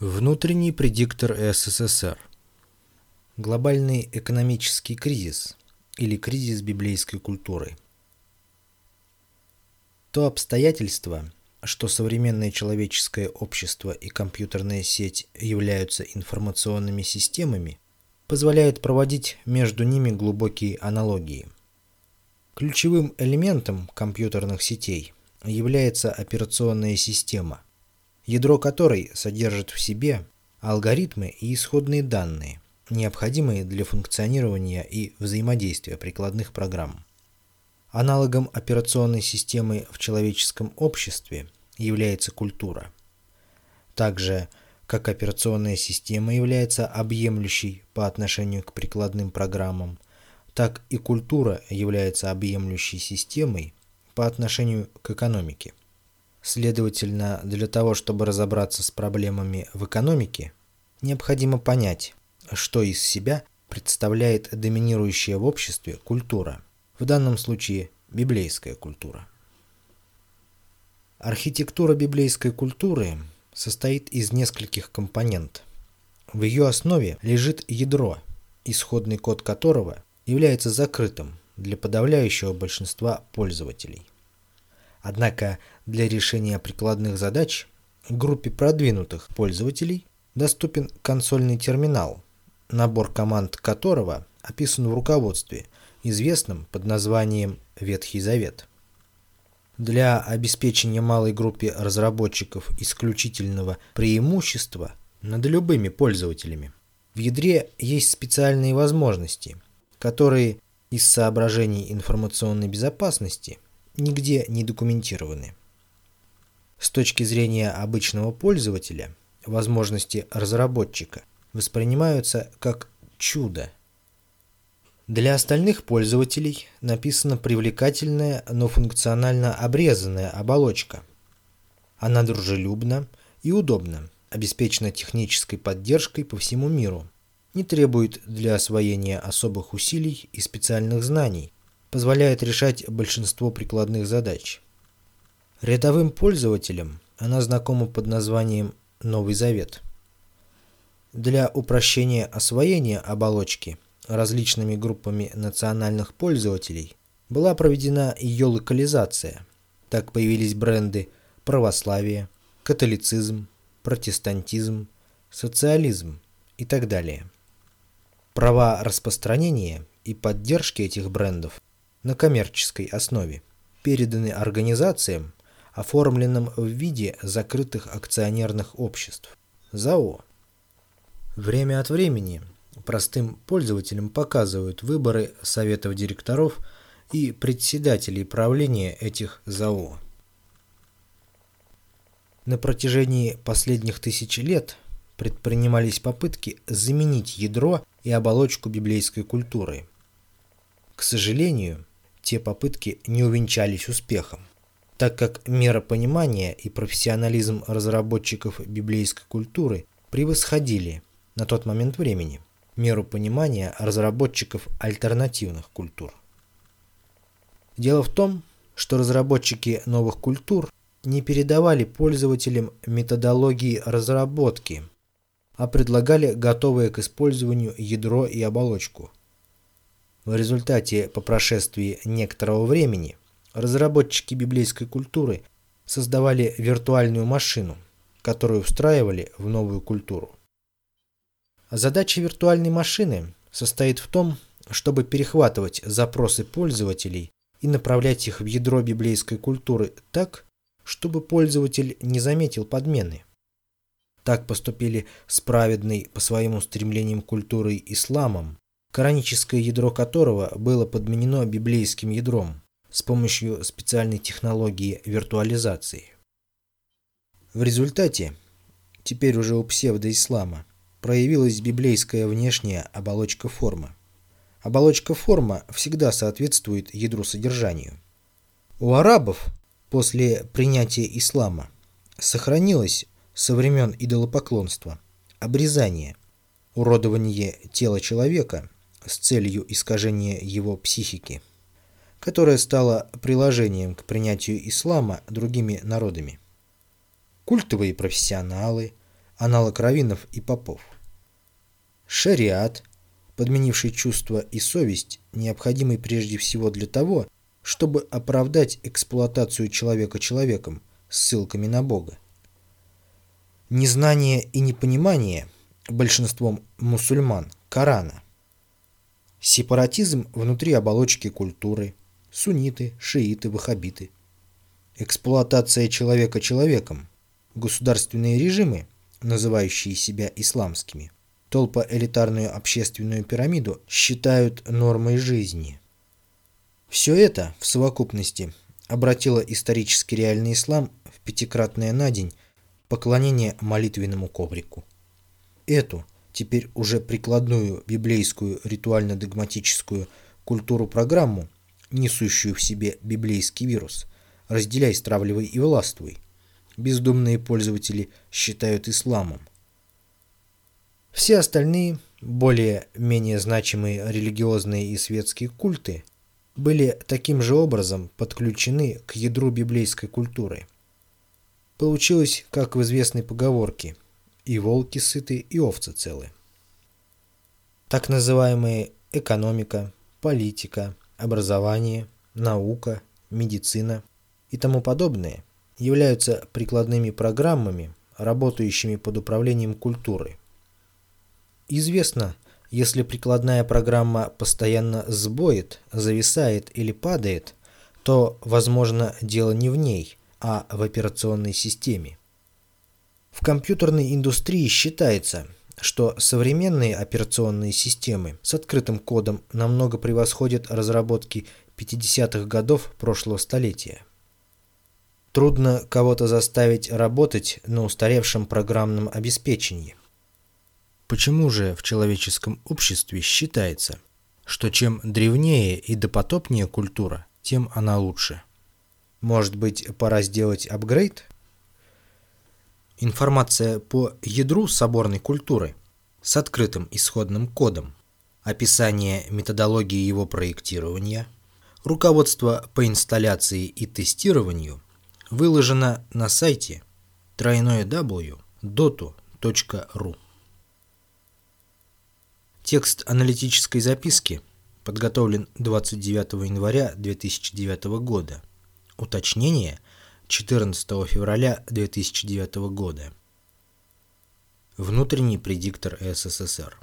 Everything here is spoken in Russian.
Внутренний предиктор СССР. Глобальный экономический кризис или кризис библейской культуры. То обстоятельство, что современное человеческое общество и компьютерная сеть являются информационными системами, позволяет проводить между ними глубокие аналогии. Ключевым элементом компьютерных сетей является операционная система – ядро которой содержит в себе алгоритмы и исходные данные, необходимые для функционирования и взаимодействия прикладных программ. Аналогом операционной системы в человеческом обществе является культура. Также, как операционная система является объемлющей по отношению к прикладным программам, так и культура является объемлющей системой по отношению к экономике. Следовательно, для того, чтобы разобраться с проблемами в экономике, необходимо понять, что из себя представляет доминирующая в обществе культура, в данном случае библейская культура. Архитектура библейской культуры состоит из нескольких компонент. В ее основе лежит ядро, исходный код которого является закрытым для подавляющего большинства пользователей. Однако для решения прикладных задач группе продвинутых пользователей доступен консольный терминал, набор команд которого описан в руководстве, известном под названием «Ветхий Завет». Для обеспечения малой группе разработчиков исключительного преимущества над любыми пользователями в ядре есть специальные возможности, которые из соображений информационной безопасности – нигде не документированы. С точки зрения обычного пользователя, возможности разработчика воспринимаются как чудо. Для остальных пользователей написана привлекательная, но функционально обрезанная оболочка. Она дружелюбна и удобна, обеспечена технической поддержкой по всему миру, не требует для освоения особых усилий и специальных знаний, позволяет решать большинство прикладных задач. Рядовым пользователям она знакома под названием «Новый Завет». Для упрощения освоения оболочки различными группами национальных пользователей была проведена ее локализация. Так появились бренды православие, католицизм, протестантизм, социализм и так далее. Права распространения и поддержки этих брендов на коммерческой основе, переданы организациям, оформленным в виде закрытых акционерных обществ ЗАО. Время от времени простым пользователям показывают выборы советов директоров и председателей правления этих ЗАО. На протяжении последних тысяч лет предпринимались попытки заменить ядро и оболочку библейской культуры. К сожалению, те попытки не увенчались успехом, так как мера понимания и профессионализм разработчиков библейской культуры превосходили на тот момент времени меру понимания разработчиков альтернативных культур. Дело в том, что разработчики новых культур не передавали пользователям методологии разработки, а предлагали готовое к использованию ядро и оболочку – в результате, по прошествии некоторого времени, разработчики библейской культуры создавали виртуальную машину, которую встраивали в новую культуру. Задача виртуальной машины состоит в том, чтобы перехватывать запросы пользователей и направлять их в ядро библейской культуры так, чтобы пользователь не заметил подмены. Так поступили с праведной по своим устремлениям культурой исламом, кораническое ядро которого было подменено библейским ядром с помощью специальной технологии виртуализации. В результате, теперь уже у псевдоислама, проявилась библейская внешняя оболочка формы. Оболочка форма всегда соответствует ядру содержанию. У арабов после принятия ислама сохранилось со времен идолопоклонства обрезание, уродование тела человека с целью искажения его психики, которое стало приложением к принятию ислама другими народами. Культовые профессионалы, аналог раввинов и попов. Шариат, подменивший чувство и совесть, необходимый прежде всего для того, чтобы оправдать эксплуатацию человека человеком, ссылками на Бога. Незнание и непонимание большинством мусульман Корана. Сепаратизм внутри оболочки культуры, сунниты, шииты, ваххабиты. Эксплуатация человека человеком, государственные режимы, называющие себя исламскими, толпа элитарную общественную пирамиду считают нормой жизни. Все это в совокупности обратило исторически реальный ислам в пятикратное на день поклонение молитвенному коврику. Эту, теперь уже прикладную библейскую ритуально-догматическую культуру-программу, несущую в себе библейский вирус, разделяй, стравливай и властвуй, бездумные пользователи считают исламом. Все остальные, более-менее значимые религиозные и светские культы – были таким же образом подключены к ядру библейской культуры. Получилось, как в известной поговорке «и волки сыты, и овцы целы». Так называемые экономика, политика, образование, наука, медицина и тому подобное являются прикладными программами, работающими под управлением культуры. Известно, если прикладная программа постоянно сбоит, зависает или падает, то, возможно, дело не в ней, а в операционной системе. В компьютерной индустрии считается, что современные операционные системы с открытым кодом намного превосходят разработки 50-х годов прошлого столетия. Трудно кого-то заставить работать на устаревшем программном обеспечении. Почему же в человеческом обществе считается, что чем древнее и допотопнее культура, тем она лучше? Может быть, пора сделать апгрейд? Информация по ядру соборной культуры с открытым исходным кодом, описание методологии его проектирования, руководство по инсталляции и тестированию выложено на сайте www.dotu.ru. Текст аналитической записки подготовлен 29 января 2009 года. Уточнение 14 февраля 2009 года. Внутренний предиктор СССР.